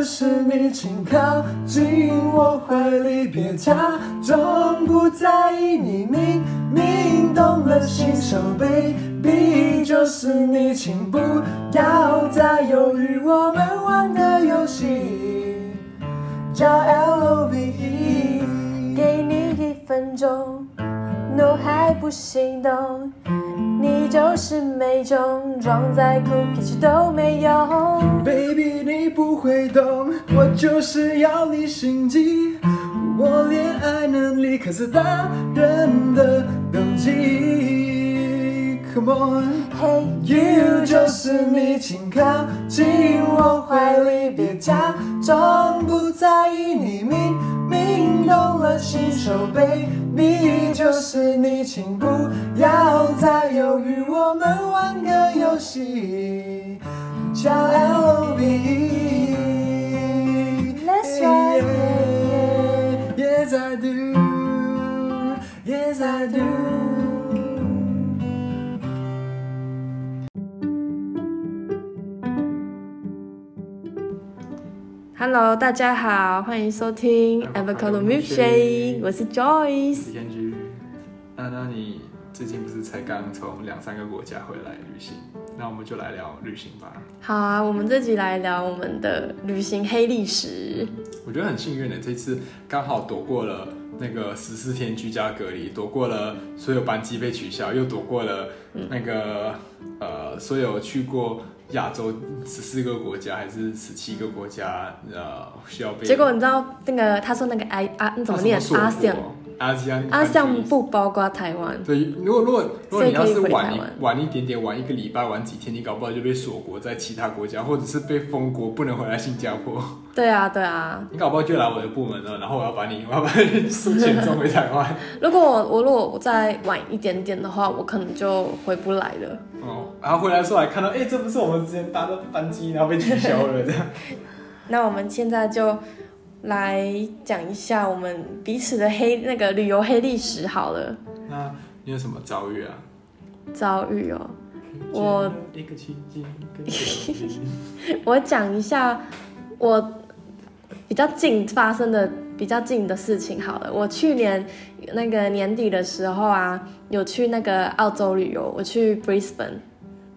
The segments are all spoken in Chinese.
就是你，请靠近我怀里，别假装不在意，你明明动了心手，baby 就是你，请不要再犹豫，我们玩个游戏叫 L O V E。给你一分钟，no 还不心动，就是每种，装在酷脾气都没用。Baby，你不会懂，我就是要你心机。我恋爱能力可是大人的等级。Come on，Hey you 就是你，请靠近我怀里，别假装不在意。你明明动了心手，Baby 就是你，请不要再犹豫，我们玩个游戏。叫 L O V E。Let's ride, Yes I do. Yes I do. Hello，大家好，欢迎收听 Avocado Milkshake，我是 Joyce。天居，那那你最近不是才刚从两三个国家回来旅行？那我们就来聊旅行吧。好啊，我们这集来聊我们的旅行黑历史。我觉得很幸运的，这次刚好躲过了那个十四天居家隔离，躲过了所有班机被取消，又躲过了那个、呃所有去过亚洲十四个国家还是十七个国家呃需要被结果你知道那个他说那个 I 啊，你怎么念？阿像象阿香阿香不包括台湾。对，如果如果如果你要是晚晚一点点，晚一个礼拜，晚几天，你搞不好就被锁国在其他国家，或者是被封国，不能回来新加坡。对啊，对啊。你搞不好就来我的部门了，然后我要把你，我要把你送遣送回台湾。如果我我如果我再晚一点点的话，我可能就回不来了。哦，然后回来的时候还看到，哎、这不是我们之前搭的班机，然后被取消了这样。那我们现在就来讲一下我们彼此的黑那个旅游黑历史好了。那你有什么遭遇啊？遭遇哦，我一个奇迹，跟着你我讲一下我比较近发生的比较近的事情好了。我去年那个年底的时候啊，有去那个澳洲旅游，我去 Brisbane。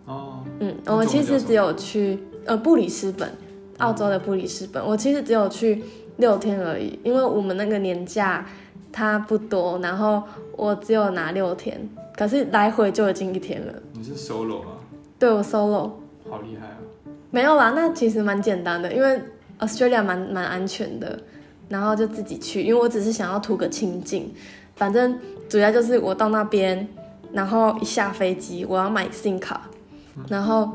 哦，嗯，我其实只有去呃布里斯本，澳洲的布里斯本。我其实只有去六天而已，因为我们那个年假它不多，然后我只有拿六天，可是来回就已经一天了。你是 solo 吗？对我 solo 好厉害啊！没有啦，那其实蛮简单的，因为 Australia 蛮蛮安全的，然后就自己去，因为我只是想要图个清静，反正主要就是我到那边，然后一下飞机我要买 SIM 卡，然后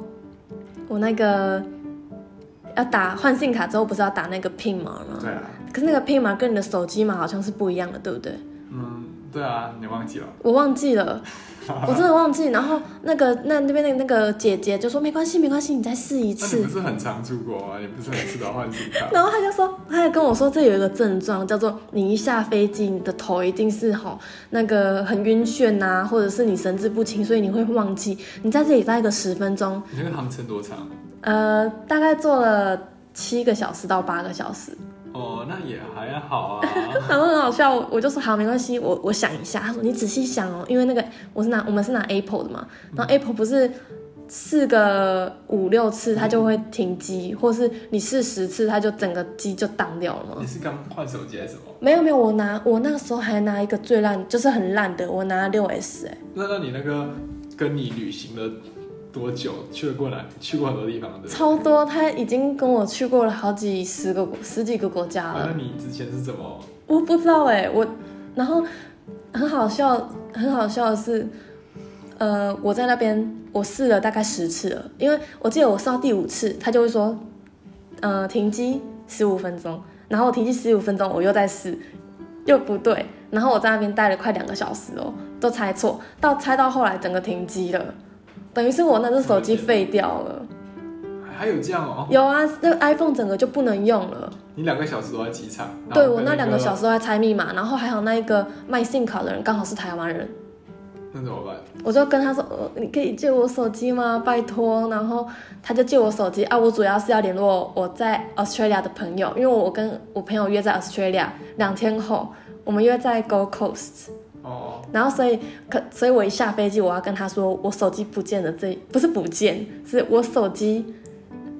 我那个要打换 SIM 卡之后不是要打那个 PIN 码吗？对啊，可是那个 PIN 码跟你的手机码好像是不一样的，对不对？嗯，对啊，你忘记了？我忘记了，我真的忘记。然后那个那那边那个那个姐姐就说没关系没关系，你再试一次那你不。是很常出国吗？你不是每次都要换 SIM 卡？然后他就说，他就跟我说，这有一个症状叫做你一下飞机，你的头一定是吼那个很晕眩呐、或者是你神志不清，所以你会忘记。你在这里待个十分钟，你那个航程多长？呃，大概坐了七个小时到八个小时，哦，那也还好啊。然 后很好笑，我就说好没关系，我我想一下。他说你仔细想哦，因为那个我是拿我们是拿 Apple 的嘛，然后 Apple 不是。试个五六次，它就会停机，或是你试十次，它就整个机就当掉了吗。你是刚换手机还是什么？没有没有，我拿我那个时候还拿一个最烂，就是很烂的，我拿六 S 哎、那那你那个跟你旅行了多久？去了过来？去过很多地方的。超多，他已经跟我去过了好几十个国十几个国家啊，了那，你之前是怎么？我不知道哎、我然后很好笑，很好笑的是，呃，我在那边我试了大概十次了，因为我记得我试到第五次，他就会说，呃，停机十五分钟，然后我停机十五分钟，我又在试，又不对，然后我在那边待了快两个小时哦，都猜错，到猜到后来整个停机了，等于是我那只手机废掉了。还有这样哦？有啊，那个 iPhone 整个就不能用了。你两个小时都在机场？对我那两个小时都在猜密码，然后还好那一个卖信卡的人刚好是台湾人，那怎么办？我就跟他说，呃，你可以借我手机吗？拜托。然后他就借我手机啊，我主要是要联络我在 Australia 的朋友，因为我跟我朋友约在 Australia，两天后我们约在 Gold Coast。哦，然后所以可，所以我一下飞机，我要跟他说我手机不见了，这不是不见，是我手机，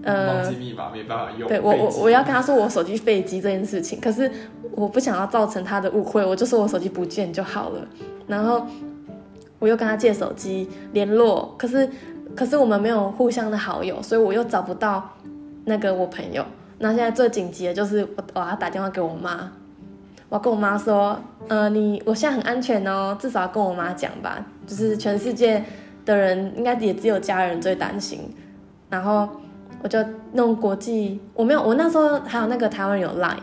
忘呃记，密码没办法用。对我我我要跟他说我手机废机这件事情，可是我不想要造成他的误会，我就说我手机不见就好了。然后我又跟他借手机联络，可是可是我们没有互相的好友，所以我又找不到那个我朋友。那现在最紧急的就是我我要打电话给我妈，我跟我妈说，呃，你我现在很安全哦，至少要跟我妈讲吧，就是全世界的人应该也只有家人最担心。然后我就弄国际，我没有，我那时候还有那个台湾人有 Line，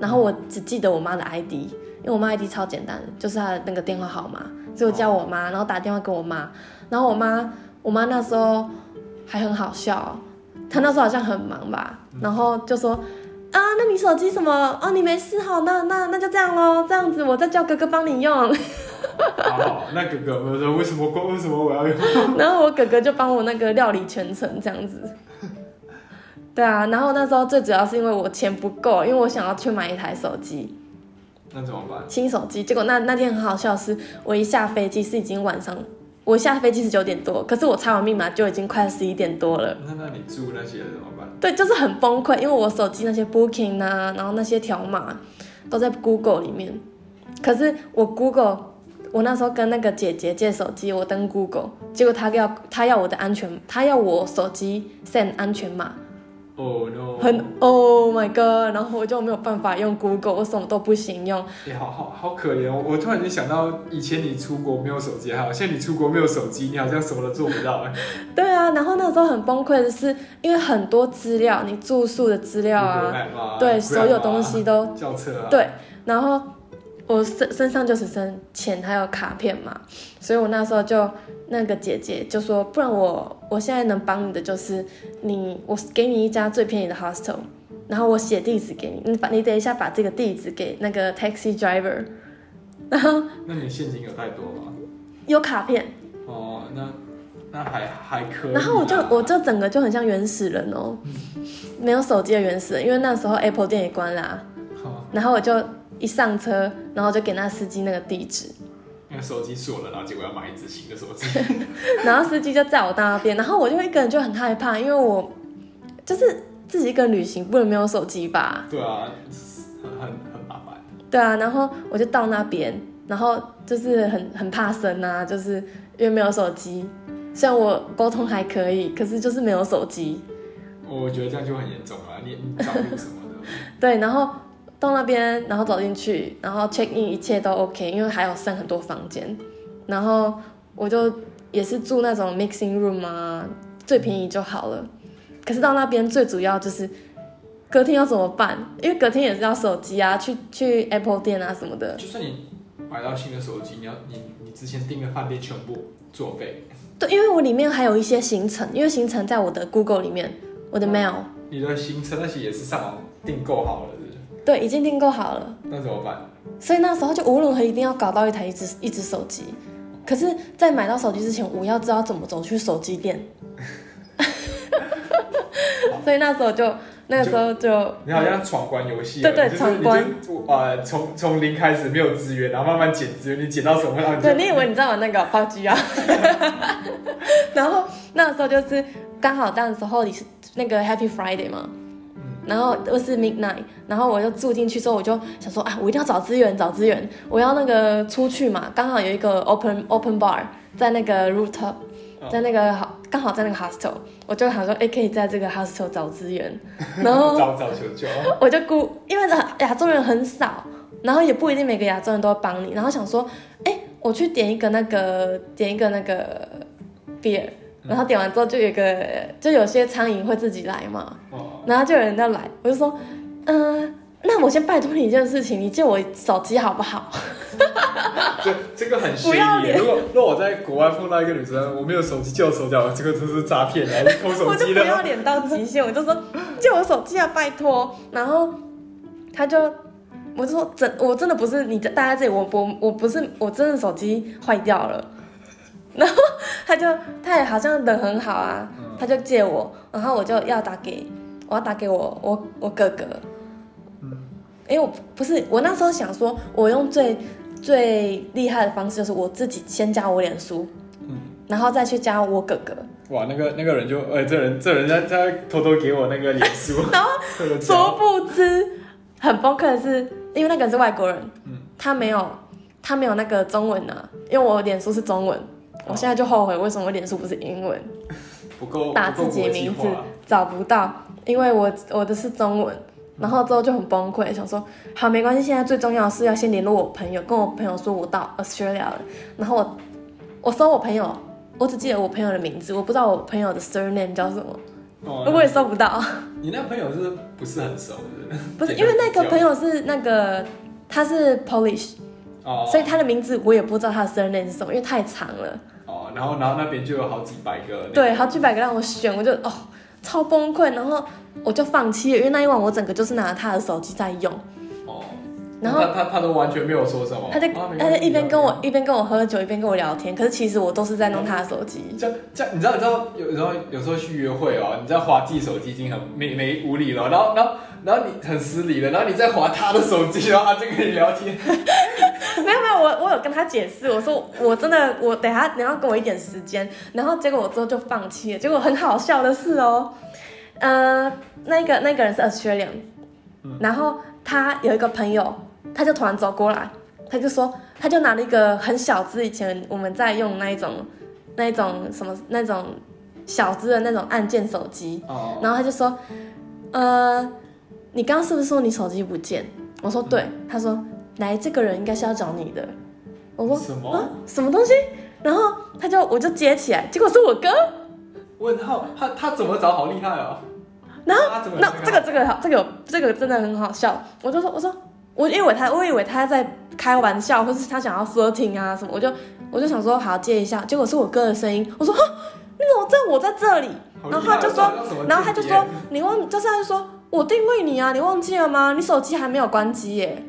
然后我只记得我妈的 ID，因为我妈 ID 超简单，就是她的那个电话号码，所以我叫我妈，然后打电话给我妈，然后我妈，我妈那时候还很好笑，她那时候好像很忙吧，然后就说。啊，那你手机什么？哦，你没事好，那那那就这样喽，这样子我再叫哥哥帮你用。好好，那哥哥我说为什么为什么我要用？然后我哥哥就帮我那个料理全程这样子。对啊，然后那时候最主要是因为我钱不够，因为我想要去买一台手机，那怎么办？新手机。结果那那天很好笑是，我一下飞机是已经晚上，我下飞机是九点多，可是我查完密码就已经快十一点多了。那那你住那些怎么办？对，就是很崩溃，因为我手机那些 Booking 啊，然后那些条码都在 Google 里面。可是我 Google，我那时候跟那个姐姐借手机，我登 Google，结果她要她要我的安全，她要我手机 send 安全码，哦 no，很 Oh my God，然后我就没有办法用 Google，我什么都不行用。也、好好好可怜哦！我突然间想到，以前你出国没有手机还好，现在你出国没有手机，你好像什么都做不到哎。对啊，然后那时候很崩溃的是，因为很多资料，你住宿的资料啊对，所有啊东西都轿车啊，对，然后我身身上就只剩钱还有卡片嘛，所以我那时候就那个姐姐就说，不然我我现在能帮你的就是你，我给你一家最便宜的 hostel，然后我写地址给你，你把你等一下把这个地址给那个 taxi driver，然后那你现金有带多吗？有卡片，哦，那那还还可以啊。然后我就我就整个就很像原始人哦，没有手机的原始人，因为那时候 Apple 店也关啦、好。然后我就一上车，然后就给那司机那个地址。因为手机锁了，然后结果要买一只新的手机。然后司机就载我到那边，然后我就一个人就很害怕，因为我就是自己一个人旅行，不能没有手机吧？对啊，很很很麻烦。对啊，然后我就到那边，然后就是很很怕生啊，就是因为没有手机。虽然我沟通还可以，可是就是没有手机。我觉得这样就很严重了，你你找路什么的。对，然后到那边，然后走进去，然后 check in 一切都 OK，因为还有剩很多房间。然后我就也是住那种 mixing room 啊，最便宜就好了。可是到那边最主要就是隔天要怎么办？因为隔天也是要手机啊，去去 Apple 店啊什么的。就算你买到新的手机，你要你你之前订的饭店全部作废，对，因为我里面还有一些行程，因为行程在我的 Google 里面，我的 mail，你的行程那些也是上网订购好了对，已经订购好了。那怎么办？所以那时候就无论如何一定要搞到一台一只一只手机。可是，在买到手机之前，我要知道怎么走去手机店。所以那时候就那个时候就你好像闯关游戏哦，对对闯关呃从从零开始没有资源，然后慢慢捡资源，你捡到什么，然后你就对，你以为你在玩那个暴击啊？然后那时候就是刚好那时候你是那个 Happy Friday 嘛，然后又是 Midnight，然后我就住进去之后，我就想说啊，我一定要找资源，找资源，我要那个出去嘛，刚好有一个 open open bar 在那个 rooftop，在那个好刚好在那个 hostel，我就想说，哎，可以在这个 hostel 找资源，然后找找求救。我就估，因为亚洲人很少，然后也不一定每个亚洲人都会帮你，然后想说，哎，我去点一个那个点一个那个 beer，然后点完之后就有一个，就有些苍蝇会自己来嘛，哦，然后就有人要来，我就说，嗯、那我先拜托你一件事情，你借我手机好不好？这这个很不要脸。如果如果我在国外碰到一个女生，我没有手机借我手机好了，这个真是诈骗啊，偷手机我就不要。脸到极限，我就说借我手机啊，拜托。然后他就，我就说真，我真的不是你待在这里，我我我不是，我真的手机坏掉了。然后 他就他也好像人很好啊，嗯。他就借我，然后我就要打给我要打给我我我哥哥，嗯。因为我不是我那时候想说，我用最最厉害的方式就是我自己先加我脸书，嗯，然后再去加我哥哥，哇，那个那个人就，哎、这人这人在在偷偷给我那个脸书，然后 这个殊不知很崩溃的是，因为那个人是外国人，嗯。他没有他没有那个中文啊，因为我脸书是中文，我现在就后悔为什么我脸书不是英文，不够打自己名字找不到，因为我我的是中文。然后之后就很崩溃，想说好没关系，现在最重要的是要先联络我朋友，跟我朋友说我到 Australia 了。然后我我搜我朋友，我只记得我朋友的名字，我不知道我朋友的 surname 叫什么，哦，我也搜不到。你那朋友是不是很熟的？不是因为那个朋友是那个他是 Polish，哦，所以他的名字我也不知道他的 surname 是什么，因为太长了。哦，然后然后那边就有好几百个、对，好几百个让我选，我就哦超崩溃，然后我就放弃了，因为那一晚我整个就是拿他的手机在用，哦，然后他他他都完全没有说什么，他在他在一边跟我一边跟我喝酒，一边跟我聊天，可是其实我都是在弄他的手机。这样这样，你知道你知道有时候有时候去约会哦，你在滑自己手机已经很没没无理了，然后然后然后你很失礼了，然后你再滑他的手机，然后他就跟你聊天，没有没有，我我有跟他解释，我说我真的我等下你要给我一点时间，然后结果我之后就放弃了。结果很好笑的是哦，呃，那个那个人是 Australian，、然后他有一个朋友，他就突然走过来，他就说，他就拿了一个很小只，以前我们在用那一种那一种什么那种小只的那种按键手机，哦，然后他就说，呃，你刚刚是不是说你手机不见？我说对，他说来，这个人应该是要找你的。我说什么啊，什么东西？然后他就我就接起来，结果是我哥。问号，他他怎么找好厉害哦，然后那这个这个好，这个这个真的很好笑。我就说我说我以为他我以为他在开玩笑，或是他想要 flirting 啊什么，我就我就想说好接一下，结果是我哥的声音。我说哈，你怎么知道我在这里？然后他就说然后他就说你忘，就是他就说我定位你啊，你忘记了吗？你手机还没有关机耶。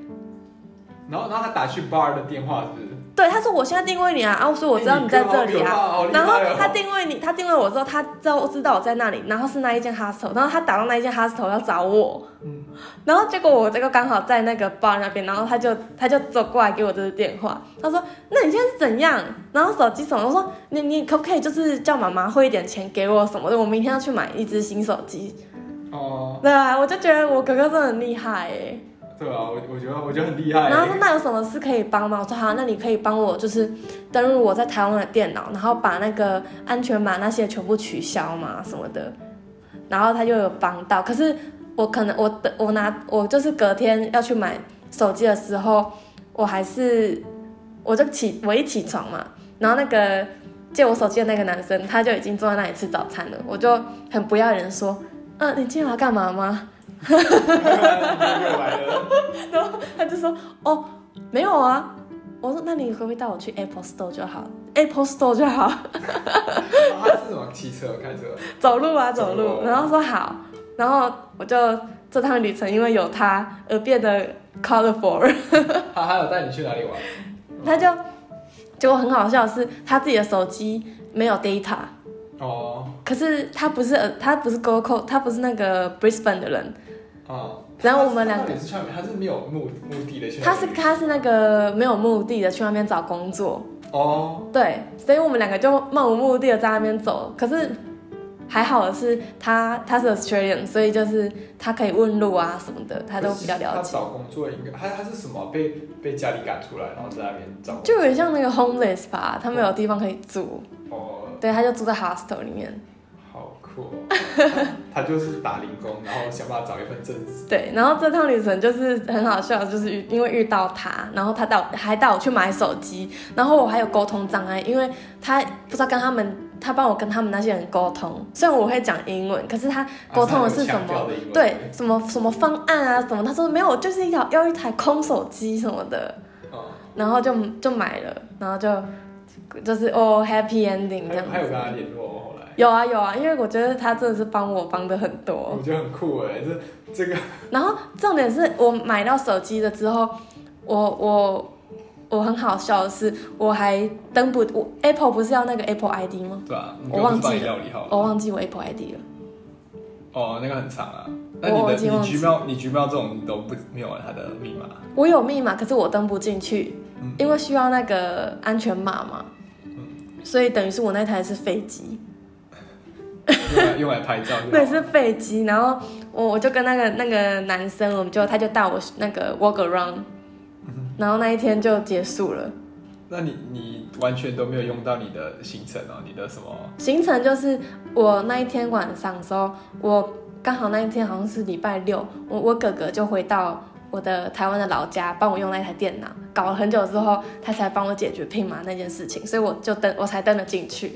然后然后他打去 bar 的电话是是？对，他说我现在定位你啊，啊，所以我知道你在这里啊。啊然后他定位你，他定位我之后，他知道知道我在那里，然后是那一间 hostel，然后他打到那一间 hostel 要找我，嗯然后结果我这个刚好在那个 bar 那边，然后他就他就走过来给我这个电话，他说那你现在是怎样？然后手机什么？我说你你可不可以就是叫妈妈汇一点钱给我什么的？我明天要去买一只新手机。哦，对啊，我就觉得我哥哥真的很厉害哎。对啊，我我觉得我觉得很厉害。然后说那有什么事可以帮吗？我说好，那你可以帮我就是登录我在台湾的电脑，然后把那个安全码那些全部取消嘛什么的。然后他就有帮到，可是我可能我的我拿我就是隔天要去买手机的时候，我还是我就起我一起床嘛，然后那个借我手机的那个男生他就已经坐在那里吃早餐了，我就很不要人说，嗯、你今天要干嘛吗？又来了，然后他就说：“哦，没有啊。”我说：“那你可不可以带我去 Apple Store 就好，Apple Store 就好，他是什么骑车开车？走路啊，走路。”然后说好，然后我就这趟旅程因为有他而变得 colorful。他还有带你去哪里玩？他就结果很好笑的是，他自己的手机没有 data，哦可是他不是呃，他不是 Go Co，他不是那个 Brisbane 的人，哦，然后我们两个他是去那边，他是没有目目的的去。他是他是那个没有目的的去那边找工作。哦，对，所以我们两个就漫无目的的在那边走。可是还好的是他他是 Australian，所以就是他可以问路啊什么的，他都比较了解。他找工作应该他他是什么被被家里赶出来，然后在那边找。就有点像那个 homeless 吧，他没有地方可以住，哦，对，他就住在 hostel 里面。好酷哦！他他就是打零工，然后想办法找一份正职。对，然后这趟旅程就是很好笑，就是遇因为遇到他，然后他带我还带我去买手机，然后我还有沟通障碍，因为他不知道跟他们，他帮我跟他们那些人沟通，虽然我会讲英文，可是他沟通的是什么？对，什么什么方案啊什么？他说没有，就是一条要一台空手机什么的，哦，然后就就买了，然后就就是哦 happy ending 这样还有还有跟子。他联络后来，有啊有啊，因为我觉得他真的是帮我帮的很多。我觉得很酷哎，这这个然后重点是我买到手机了之后，我我我很好笑的是，我还登不我 Apple 不是要那个 Apple ID 吗？对啊？我忘记了料理好了。我忘记我 Apple ID 了。哦，那个很长啊。那我你的你已经忘记 Gmail 你 Gmail 这种你都不没有它的密码，我有密码，可是我登不进去，嗯因为需要那个安全码嘛。所以等于是我那台是废机，用来用来拍照。对，是废机。然后我我就跟那个那个男生，我们就他就带我那个 walk around，然后那一天就结束了。那你你完全都没有用到你的行程哦，你的什么？行程就是我那一天晚上的时候，我刚好那一天好像是礼拜六，我我哥哥就回到我的台湾的老家，帮我用那台电脑，搞了很久之后，他才帮我解决拼码那件事情，所以我就登我才登了进去。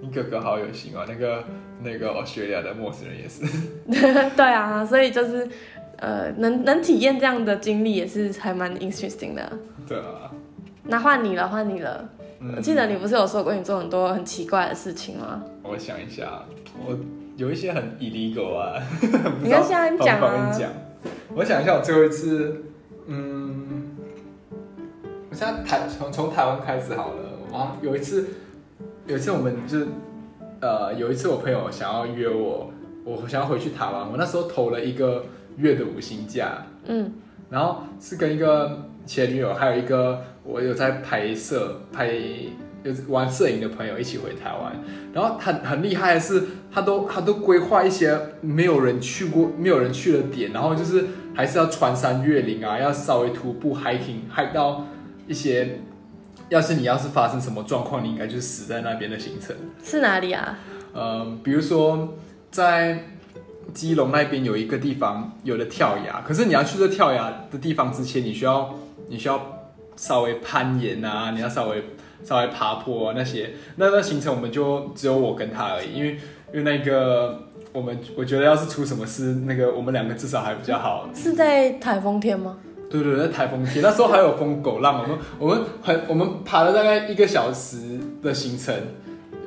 你哥哥好有心哦，那个那个 Australia 的陌生人也是。对啊，所以就是呃，能能体验这样的经历也是还蛮 interesting 的。对啊，那换你了，换你了。嗯我记得你不是有说过你做很多很奇怪的事情吗？我想一下，我有一些很 illegal 啊，你跟现在讲啊不知道方方便讲。我想一下，我最后一次，嗯，我现在台从从台湾开始好了。啊，有一次，有一次我们就是，呃，有一次我朋友想要约我，我想要回去台湾，我那时候投了一个月的五星假，嗯，然后是跟一个前女友，还有一个我有在拍摄、拍就是玩摄影的朋友一起回台湾。然后很很厉害的是，他都他都规划一些没有人去过、没有人去的点，然后就是还是要穿山越岭啊，要稍微徒步 hiking hike 到一些，要是你要是发生什么状况，你应该就是死在那边的行程。是哪里啊？呃，比如说在基隆那边有一个地方有的跳崖，可是你要去这跳崖的地方之前，你需要你需要稍微攀岩啊，你要稍微稍微爬坡啊那些，那那行程我们就只有我跟他而已，因为因为那个我们我觉得要是出什么事，那个我们两个至少还比较好。是在台风天吗？对对，在台风天，那时候还有风狗浪，我们我们很我们爬了大概一个小时的行程，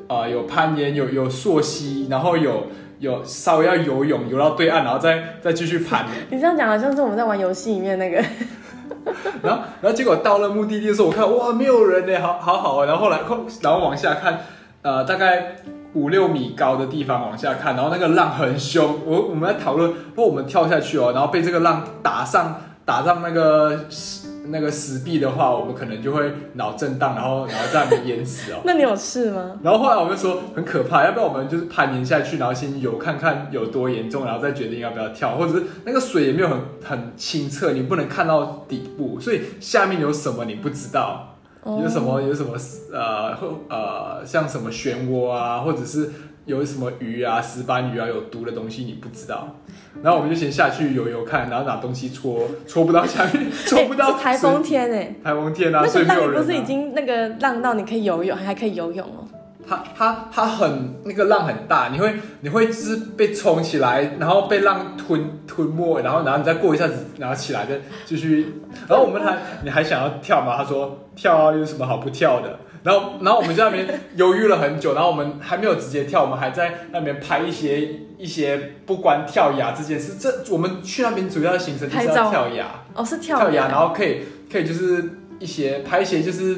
啊、有攀岩，有有溯溪，然后有有稍微要游泳，游到对岸，然后再再继续盘，你这样讲好像是我们在玩游戏里面那个，然后然后结果到了目的地的时候，我看哇没有人呢，好好好啊，然后后来后然后往下看，呃大概五六米高的地方往下看，然后那个浪很凶，我我们在讨论，不过我们跳下去哦，然后被这个浪打上打上那个石那个石壁的话，我们可能就会脑震荡，然后然后在那边淹死哦。那你有事吗？然后后来我们就说很可怕，要不要我们就是攀岩下去，然后先游看看有多严重，然后再决定要不要跳，或者是那个水也没有很很清澈，你不能看到底部，所以下面有什么你不知道，哦有什么有什么呃或呃像什么漩涡啊，或者是有什么鱼啊、石斑鱼啊有毒的东西你不知道，然后我们就先下去游游看，然后拿东西戳戳不到下面，戳不到台风天哎、台风天啊，那所以你不是已经那个浪到你可以游泳，还可以游泳哦？它它它很那个浪很大，你会你会就是被冲起来，然后被浪吞吞没，然后然后你再过一下子，然后起来再继续。然后我们还你还想要跳吗？他说跳啊，有什么好不跳的？然后然后我们在那边犹豫了很久，然后我们还没有直接跳，我们还在那边拍一些一些不关跳崖这件事。这我们去那边主要的行程就是要跳崖。哦，是跳跳崖，然后可以可以就是一些拍一些就是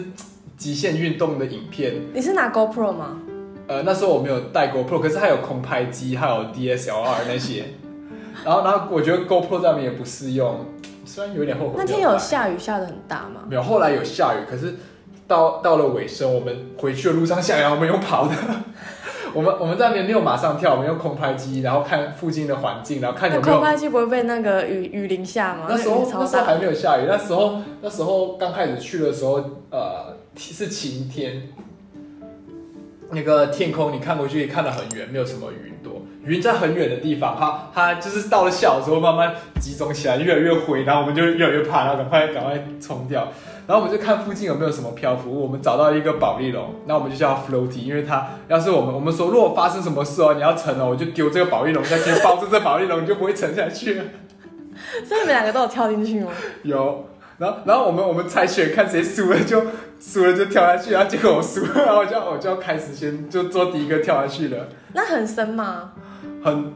极限运动的影片。你是拿 GoPro 吗？呃，那时候我没有带 GoPro，可是还有空拍机，还有 DSLR 那些。然后，然后我觉得 GoPro 在那边也不适用，虽然有点后悔。那天有？下雨下的很大吗？没有，后来有下雨，可是到到了尾声，我们回去的路上下雨，我们用跑的。我们我们在那边没有马上跳，我们用空拍机，然后看附近的环境，然后看那有没有空拍机不会被那个雨雨淋下吗？那时候。那时候还没有下雨，那时候那时候刚开始去的时候，呃，是晴天，那个天空你看过去看得很远，没有什么云朵，云在很远的地方，它它就是到了下午之后慢慢集中起来，越来越灰，然后我们就越来越怕，然后赶快赶快冲掉，然后我们就看附近有没有什么漂浮物，我们找到一个保利龙，那我们就叫它 floaty，因为它要是我们我们说如果发生什么事哦，你要沉哦，我就丢这个保利龙下去，抱住这保利龙，你就不会沉下去了。所以你们两个都有跳进去吗？有，然后然后我们我们猜拳看谁输了就输了就跳下去，然后结果我输了，然后我就我就要开始先就做第一个跳下去了，那很深吗？很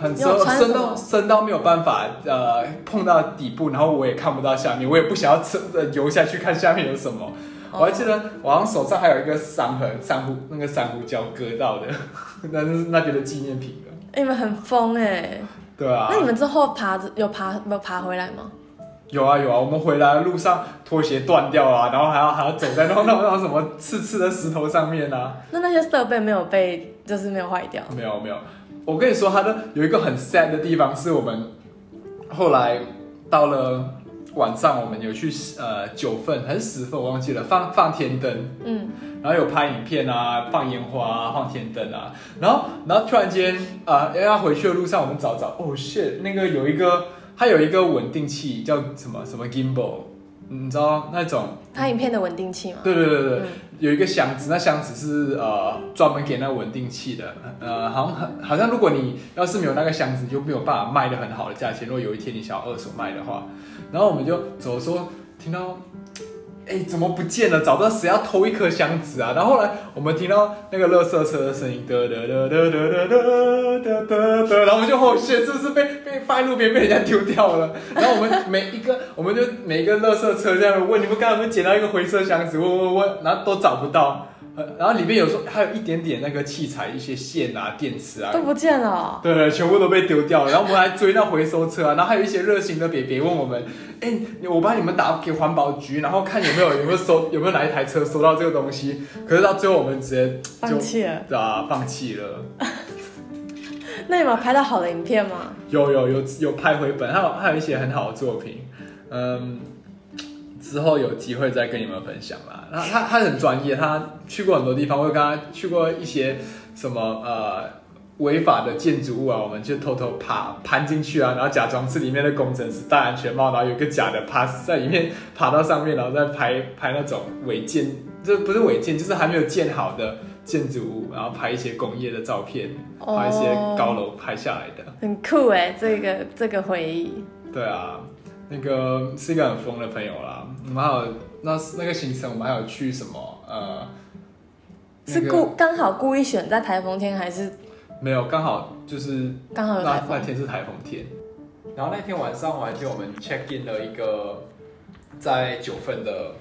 很深深到深到没有办法呃碰到底部，然后我也看不到下面，我也不想要沉呃游下去看下面有什么。我还记得我好像手上还有一个伤痕，珊瑚那个珊瑚礁割到的，那是那边的纪念品了。哎你们很疯哎、对啊，那你们之后爬着有爬有爬回来吗？有啊有啊，我们回来的路上拖鞋断掉啊，然后还要还要走在那那种那种什么刺刺的石头上面啊。那那些设备没有被就是没有坏掉？没有没有，我跟你说，它的有一个很 sad 的地方，是我们后来到了晚上，我们有去呃九份还是十份，我忘记了，放放天灯，嗯，然后有拍影片啊，放烟花啊，放天灯啊，然后然后突然间啊、呃，要回去的路上，我们找找，哦 shit，那个有一个它有一个稳定器叫什么什么 gimbal，你知道那种？拍影片的稳定器吗？对对对对，嗯有一个箱子，那箱子是呃专门给那稳定器的，呃，好像很好像如果你要是没有那个箱子，就没有办法卖的很好的价钱。如果有一天你想要二手卖的话，然后我们就走的时候听到，哎，怎么不见了？找不到谁要偷一颗箱子啊？然后后来我们听到那个垃圾车的声音，哒哒哒哒哒哒哒哒哒，然后我们就后续是不是被被放在路边被人家丢掉了？然后我们每一个，我们就每一个垃圾车这样问你们刚刚有没有捡到一个灰色箱子？问问问，然后都找不到。呃然后里面有时候还有一点点那个器材，一些线啊、电池啊，都不见了哦、对对，全部都被丢掉了。然后我们还追那回收车啊，然后还有一些热心的别别问我们，哎，我帮你们打给环保局，然后看有没有有没有收 有没有哪一台车收到这个东西。可是到最后我们直接就放弃了。对啊放弃了。那你们有拍到好的影片吗？有有有有拍回本，还有还有一些很好的作品，嗯，之后有机会再跟你们分享啦。他他他很专业，他去过很多地方，我有跟他去过一些什么呃违法的建筑物啊，我们就偷偷爬攀进去啊，然后假装是里面的工程师戴安全帽，然后有个假的 pass 在里面爬到上面，然后再拍拍那种违建，这不是违建，就是还没有建好的建筑物，然后拍一些工业的照片，拍一些高楼拍下来的。很酷哎，这个这个回忆。对啊，那个是一个很疯的朋友啦。我们还有那那个行程，我们还有去什么？呃，是那个故刚好故意选在台风天，还是没有，刚好就是刚好？那那天是台风天。然后那天晚上我还记得我们 check in 了一个在九份的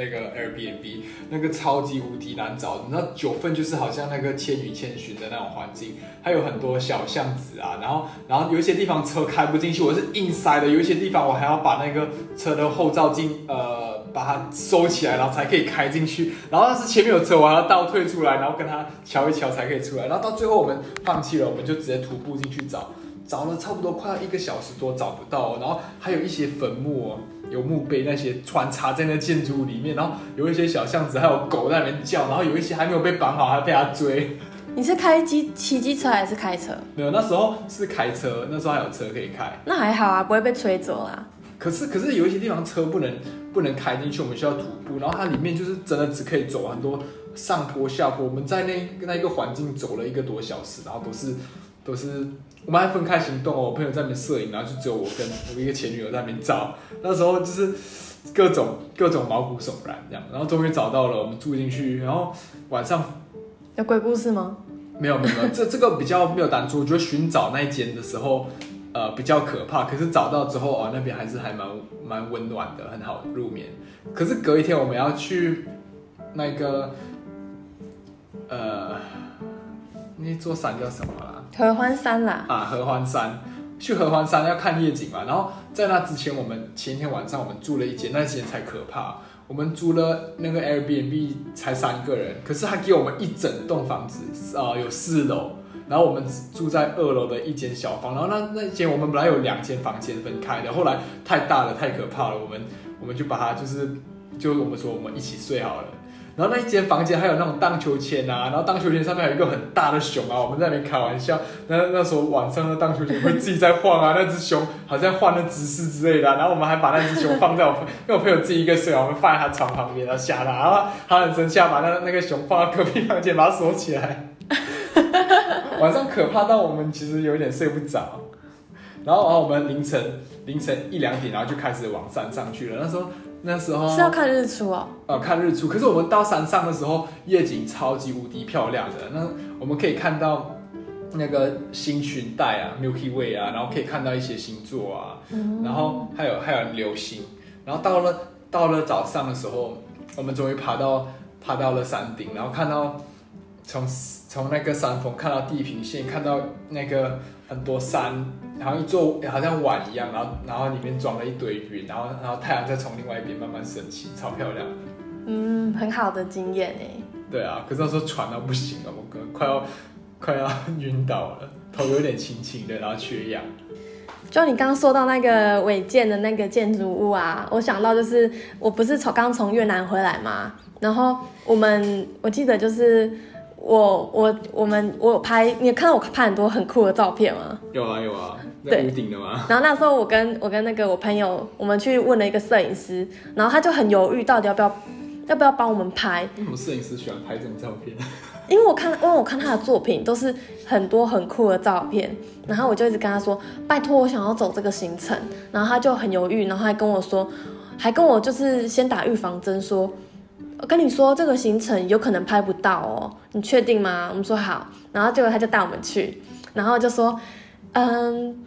那个 Airbnb，那个超级无敌难找。你知道九份就是好像那个千与千寻的那种环境，还有很多小巷子啊，然后然后有一些地方车开不进去，我是硬塞的；有一些地方我还要把那个车的后照镜呃把它收起来，然后才可以开进去。然后要是前面有车，我还要倒退出来，然后跟它瞧一瞧才可以出来。然后到最后我们放弃了，我们就直接徒步进去找。找了差不多快要一个小时多找不到、然后还有一些坟墓哦，有墓碑那些穿插在那建筑物里面，然后有一些小巷子还有狗在那边叫，然后有一些还没有被绑好，还被它追。你是开机骑机车还是开车？没有，那时候是开车，那时候还有车可以开。那还好啊，不会被吹走啦。可是可是有一些地方车不能不能开进去，我们需要徒步，然后它里面就是真的只可以走很多上坡下坡。我们在那那一个环境走了一个多小时，然后都是都是我们还分开行动哦。我朋友在那边摄影，然后就只有我跟我一个前女友在那边照。那时候就是各种各种毛骨悚然这样，然后终于找到了，我们住进去，然后晚上有鬼故事吗？没有没有，这这个比较没有当初，我觉得寻找那一间的时候，呃，比较可怕。可是找到之后哦，那边还是还蛮蛮温暖的，很好入眠。可是隔一天我们要去那个呃，那座山叫什么啦？合欢山啦，啊，合欢山。去合欢山要看夜景嘛，然后在那之前，我们前一天晚上我们住了一间，那间才可怕。我们租了那个 Airbnb 才三个人，可是他给我们一整栋房子，啊、有四楼，然后我们住在二楼的一间小房，然后那那间我们本来有两间房间分开的，后来太大了，太可怕了，我们我们就把它就是就我们说我们一起睡好了。然后那一间房间还有那种荡秋千啊，然后荡秋千上面有一个很大的熊啊，我们在那边开玩笑。那那时候晚上的荡秋千会自己在晃啊，那只熊好像换了姿势之类的、然后我们还把那只熊放在我，因为我朋友自己一个睡，我们放在他床旁边，然后吓他，然后他很生气，把那那个熊放到隔壁房间，把它锁起来。晚上可怕到我们其实有点睡不着，然后然后我们凌晨凌晨一两点，然后就开始往山上去了。那时候那时候是要看日出哦。呃，看日出。可是我们到山上的时候，夜景超级无敌漂亮的。那我们可以看到那个星群带啊，Milky Way 啊，然后可以看到一些星座啊，然后还有还有流星，然后到了到了早上的时候，我们终于爬到爬到了山顶，然后看到从从那个山峰看到地平线，看到那个很多山，好像一座好像碗一样，然后然后里面装了一堆云，然后然后太阳再从另外一边慢慢升起，超漂亮。嗯，很好的经验哎。对啊，可是那时候喘到不行了，我哥快要快要 晕倒了，头有点轻轻的，然后缺氧。就你刚刚说到那个违建的那个建筑物啊，我想到就是我不是从刚从越南回来嘛，然后我们我记得就是我我我们我有拍，你有看到我拍很多很酷的照片吗？有啊有啊，在对屋顶的吗？然后那时候我跟我跟那个我朋友，我们去问了一个摄影师，然后他就很犹豫，到底要不要要不要帮我们拍，为什么摄影师喜欢拍这种照片？因为我看，因为我看他的作品都是很多很酷的照片，然后我就一直跟他说，拜托我想要走这个行程，然后他就很犹豫，然后还跟我说，还跟我就是先打预防针说，我跟你说这个行程有可能拍不到哦，你确定吗？我们说好，然后结果他就带我们去，然后就说，嗯。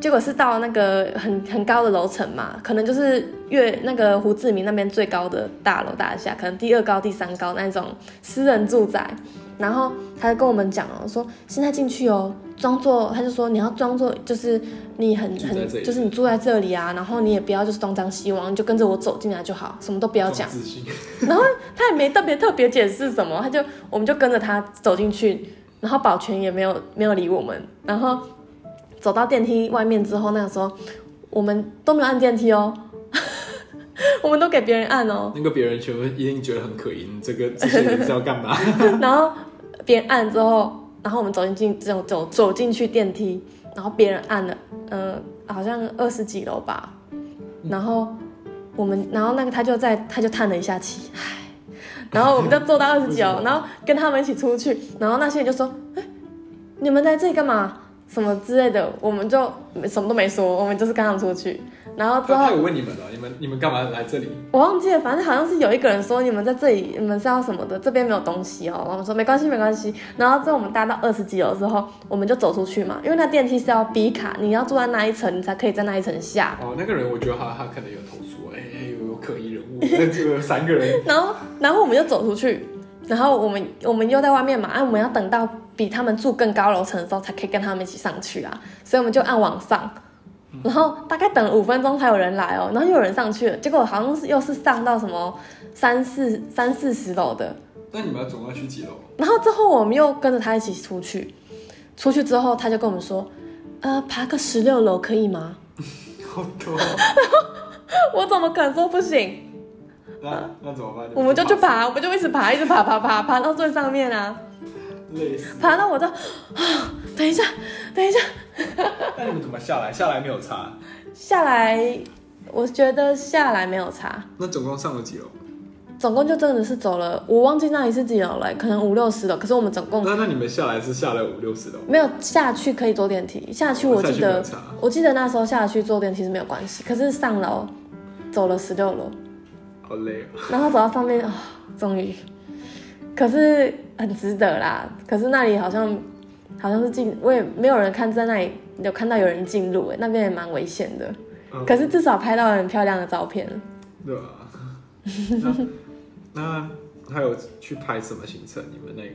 结果是到那个很很高的楼层嘛，可能就是越那个胡志明那边最高的大楼大厦，可能第二高、第三高那种私人住宅。然后他就跟我们讲哦，说现在进去哦，装作他就说你要装作就是你很很就是你住在这里啊，然后你也不要就是东张西望，你就跟着我走进来就好，什么都不要讲。然后他也没特别特别解释什么，他就我们就跟着他走进去，然后保全也没有没有理我们，然后走到电梯外面之后，那个时候我们都没有按电梯哦，我们都给别人按哦，那个别人全部一定觉得很可疑，这个这些人是要干嘛？然后别人按之后，然后我们走进进走走走进去电梯，然后别人按了，呃，好像二十几楼吧，然后我们，然后那个他就在他就叹了一下气，唉，然后我们就坐到二十几楼，然后跟他们一起出去，然后那些人就说，哎，你们在这里干嘛？什么之类的，我们就什么都没说，我们就是跟他们出去，然后之后他有问你们了，你们你们干嘛来这里？我忘记了，反正好像是有一个人说你们在这里，你们是要什么的？这边没有东西哦。我们说没关系，没关系。然后之后我们搭到二十几楼之后，我们就走出去嘛，因为那电梯是要 B 卡，你要住在那一层，你才可以在那一层下。哦，那个人我觉得他他可能有投诉，哎、哎有有可疑人物，那这个三个人，然后，然后我们就走出去，然后我们我们又在外面嘛，啊，我们要等到比他们住更高楼层的时候，才可以跟他们一起上去啊，所以我们就按往上，然后大概等了五分钟才有人来哦，然后又有人上去了，结果好像是又是上到什么三四三四十楼的，那你们要总要去几楼？然后之后我们又跟着他一起出去，出去之后他就跟我们说，呃，爬个十六楼可以吗？好多，我怎么可能说不行？那那怎么办？我们就去爬，我们就一直爬，一直爬，爬爬爬到最上面啊。累死。爬到我就啊，等一下，等一下，那你们怎么下来？下来没有查？下来，我觉得下来没有擦，那总共上了几楼？总共就真的是走了，我忘记那里是几楼了，可能五六十楼，可是我们总共那那你们下来是下来五六十楼？没有下去可以坐电梯，下去我记得我记得那时候下去坐电梯是没有关系，可是上楼走了十六楼，好累哦。然后走到上面啊、终于，可是很值得啦。可是那里好像好像是进，我也没有人看在那里有看到有人进入，哎，那边也蛮危险的。嗯可是至少拍到很漂亮的照片。对啊。那 那还有去拍什么行程？你们那个？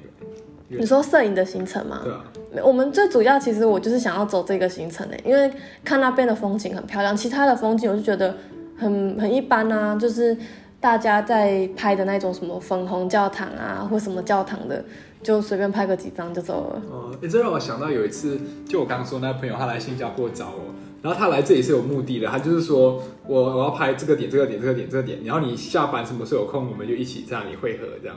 你说摄影的行程吗？对啊。我们最主要其实我就是想要走这个行程诶，因为看那边的风景很漂亮，其他的风景我就觉得很很一般啊，就是大家在拍的那种什么粉红教堂啊或什么教堂的，就随便拍个几张就走了。哦，诶这让我想到有一次，就我刚刚说那朋友，他来新加坡找我，然后他来这里是有目的的，他就是说我我要拍这个点、这个点、这个点、这个点，然后你下班什么时候有空，我们就一起在那里汇合这样。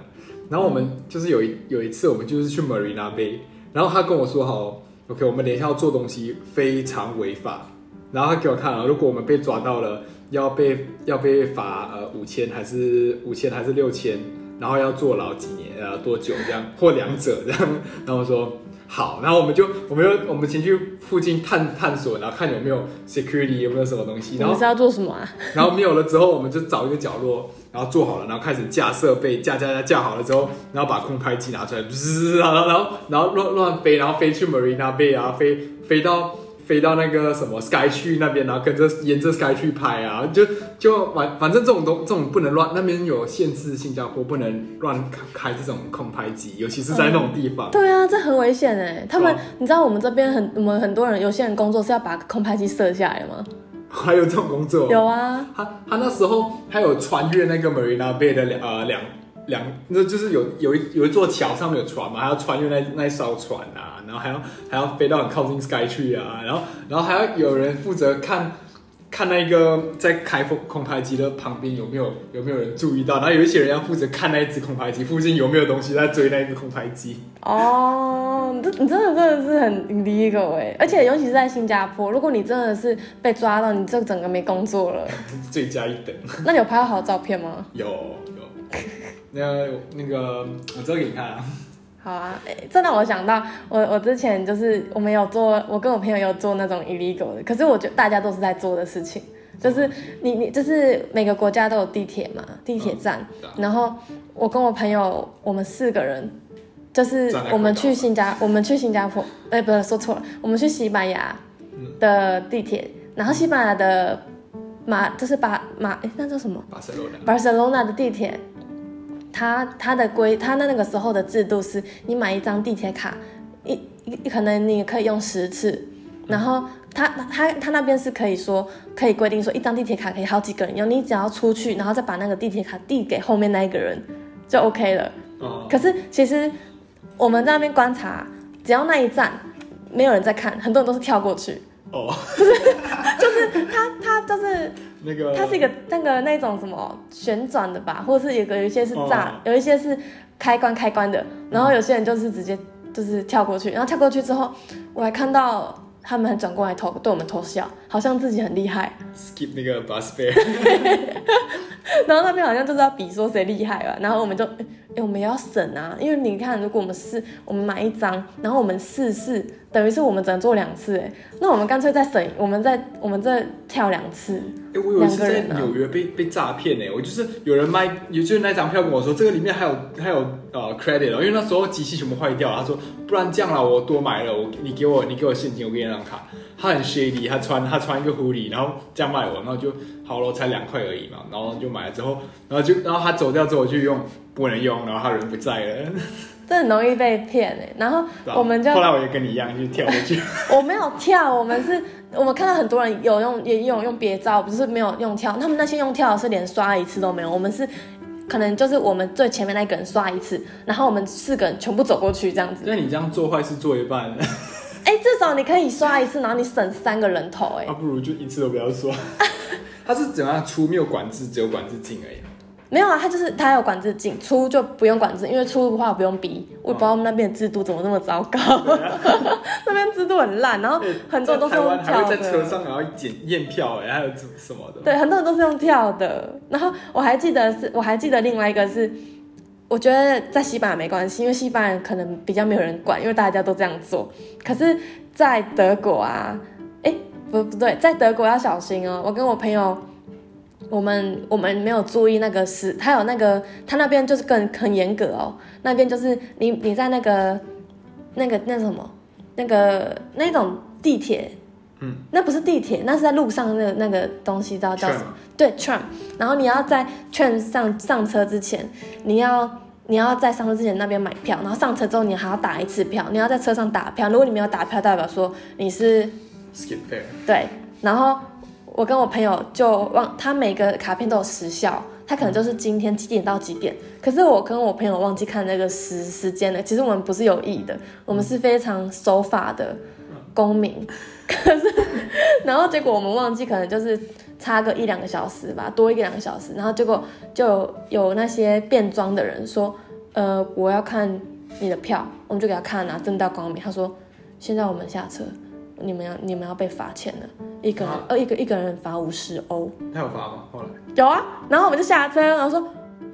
然后我们就是有一有一次，我们就是去 Marina Bay，然后他跟我说好，OK，我们等一下要做东西非常违法，然后他给我看了，如果我们被抓到了，要被要被罚呃五千还是五千还是六千然后要坐牢几年，呃，多久这样，或两者这样。然后说好，然后我们就我们就我们先去附近探探索，然后看有没有 security 有没有什么东西，然后是要做什么啊？然后没有了之后，我们就找一个角落，然后做好了，然后开始架设备，架架架架好了之后，然后把空拍机拿出来，滋，然后然后然后乱乱飞，然后飞去 Marina Bay 啊，飞飞到飞到那个什么 Sky 区那边，然后跟着沿着 Sky 去拍啊，就就反反正这种东这种不能乱，那边有限制，新加坡不能乱开这种空拍机，尤其是在那种地方。对啊，这很危险哎。他们你知道我们这边很，我们很多人，有些人工作是要把空拍机射下来吗？还有这种工作，有啊，他他那时候他有穿越那个 Marina Bay 的两呃两两，那就是有有一有一座桥上面有船嘛，还要穿越那那一艘船啊，然后还要还要飞到很靠近 Sky 去啊，然后然后还要有人负责看看那个在开空空拍机的旁边有没有有没有人注意到，然后有一些人要负责看那一只空拍机附近有没有东西在追那一个空拍机。哦，你这你真的真的是很 illegal 哎，而且尤其是在新加坡，如果你真的是被抓到，你这整个没工作了。罪加一等，那你有拍到好照片吗？有有，那那个我之后给你看啊，好啊，诶这让我想到，我我之前就是我们有做，我跟我朋友有做那种 illegal 的，可是我觉得大家都是在做的事情，就是你你就是每个国家都有地铁嘛，地铁站，然后我跟我朋友，我们四个人，就是我们去新加，我们去新加坡，哎、不是说错了，我们去西班牙的地铁，然后西班牙的马就是巴马，哎、那叫什么？巴塞罗那。巴塞罗那的地铁，它它的规，他的那个时候的制度是，你买一张地铁卡，一一可能你可以用十次，然后他他他那边是可以说可以规定说一张地铁卡可以好几个人用，你只要出去，然后再把那个地铁卡递给后面那一个人就 OK 了。哦可是其实我们在那边观察，只要那一站没有人在看，很多人都是跳过去，哦，就是 他他就是。那个它是一个那个那种什么旋转的吧，或者是有个有一些是炸，哦有一些是开关开关的，然后有些人就是直接就是跳过去，然后跳过去之后，我还看到他们还转过来偷对我们偷笑，好像自己很厉害，skip 那个 bus fare，然后那边好像就是要比说谁厉害吧，然后我们就哎、诶我们也要省啊，因为你看如果我们试我们买一张，然后我们试试，等于是我们只能做两次哎，那我们干脆再省，我们再我们再跳两次，哎、我有一次在纽约被被诈骗哎，我就是有人卖，也就是那张票跟我说，这个里面还有还有呃 credit 哦，因为那时候机器全部坏掉了，他说不然这样啦，我多买了，我你给我你给我现金，我给你那张卡。他很 shady，他穿他穿一个 hoodie，然后这样卖我，然后就好了，才两块而已嘛，然后就买了之后，然后就然后他走掉之后我就用不能用，然后他人不在了，这很容易被骗哎，然后我们就后来我也跟你一样就跳过去，我没有跳，我们是，我们看到很多人有用，也有用别招，不是没有用跳。他们那些用跳的是连刷一次都没有，我们是可能就是我们最前面那个人刷一次，然后我们四个人全部走过去这样子。那你这样做坏事做一半，哎，至少你可以刷一次，然后你省三个人头，哎那、，不如就一次都不要刷。他是怎样出没有管制，只有管制进而已。没有啊，他就是他有管制进，出就不用管制，因为出的话不用逼。我也不知道他们那边的制度怎么那么糟糕，那边制度很烂，然后很多人都是用跳在车。上然后检验票哎，还有什什么的。对，很多人都是用跳的。然后我还记得是，我还记得另外一个是，我觉得在西班牙没关系，因为西班牙可能比较没有人管，因为大家都这样做。可是，在德国啊，哎，不不对，在德国要小心哦。我跟我朋友，我们我们没有注意那个是，他有那个他那边就是更很严格哦，那边就是你你在那个那个那什么那个那种地铁。嗯，那不是地铁，那是在路上那个那个东西，知道叫什么？对，tram。然后你要在 tram 上上车之前，你要你要在上车之前那边买票，然后上车之后你还要打一次票，你要在车上打票。如果你没有打票，代表说你是 skip fair，对。然后我跟我朋友就忘，他每个卡片都有时效，他可能就是今天几点到几点。可是我跟我朋友忘记看那个时时间了。其实我们不是有意的，我们是非常守法的公民。可是，然后结果我们忘记，可能就是差个一两个小时吧，多一个两个小时。然后结果就有那些变装的人说，呃，我要看你的票，我们就给他看啊，正大光明。他说，现在我们下车，你们要你们要被罚钱了，一个人、啊呃一个一个人罚五十欧。他有罚吗？后来有啊，然后我们就下车，然后说，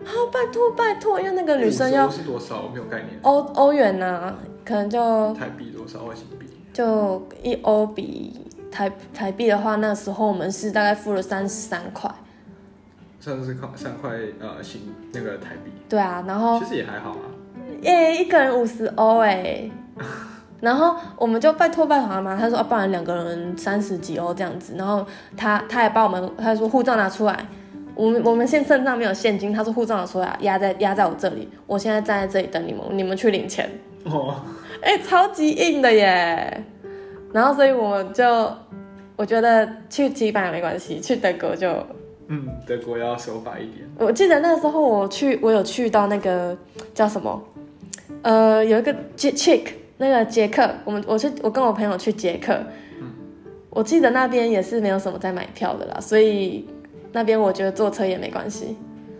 好，拜托拜托，因为那个女生要50欧是多少？我没有概念。欧欧元呐、可能就台币多少？外新币？就一欧比台台币的话，那时候我们是大概付了三十三块。三十块三块呃新那个台币，对啊，然后其实也还好啊。耶、一个人五十欧哎，然后我们就拜托拜托嘛，他说啊，不然两个人三十几欧这样子，然后他他还帮我们他说护照拿出来，我们我们现身上没有现金，他说护照拿出来压在压在我这里，我现在站在这里等你们，你们去领钱，哦，哎、超级硬的耶，然后所以我就我觉得去西班牙没关系，去德国就嗯，德国要守法一点。我记得那时候我去，我有去到那个叫什么，呃，有一个捷 Czech 那个捷克，我们我去我跟我朋友去捷克，我记得那边也是没有什么在买票的啦，所以那边我觉得坐车也没关系。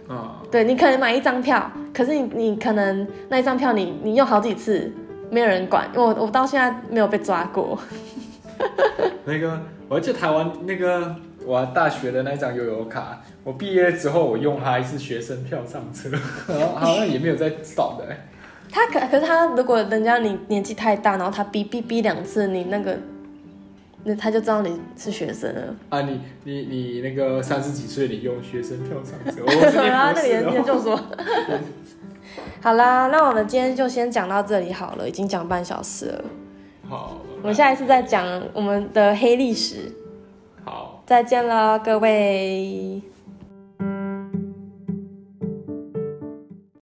哦、对你可能买一张票，可是你你可能那一张票你你用好几次，没有人管，因为我我到现在没有被抓过。那个，我还记得台湾那个我大学的那张悠游卡，我毕业之后我用它是学生票上车，好像也没有在扫的、欸。他可可是他如果人家你年纪太大，然后他逼逼逼两次，你那个那他就知道你是学生了。啊，你你你那个三十几岁，你用学生票上车，我是念啊，那个研。究所。好啦，那我们今天就先讲到这里好了，已经讲半小时了。好，我们下一次再讲我们的黑历史。好，再见了，各位。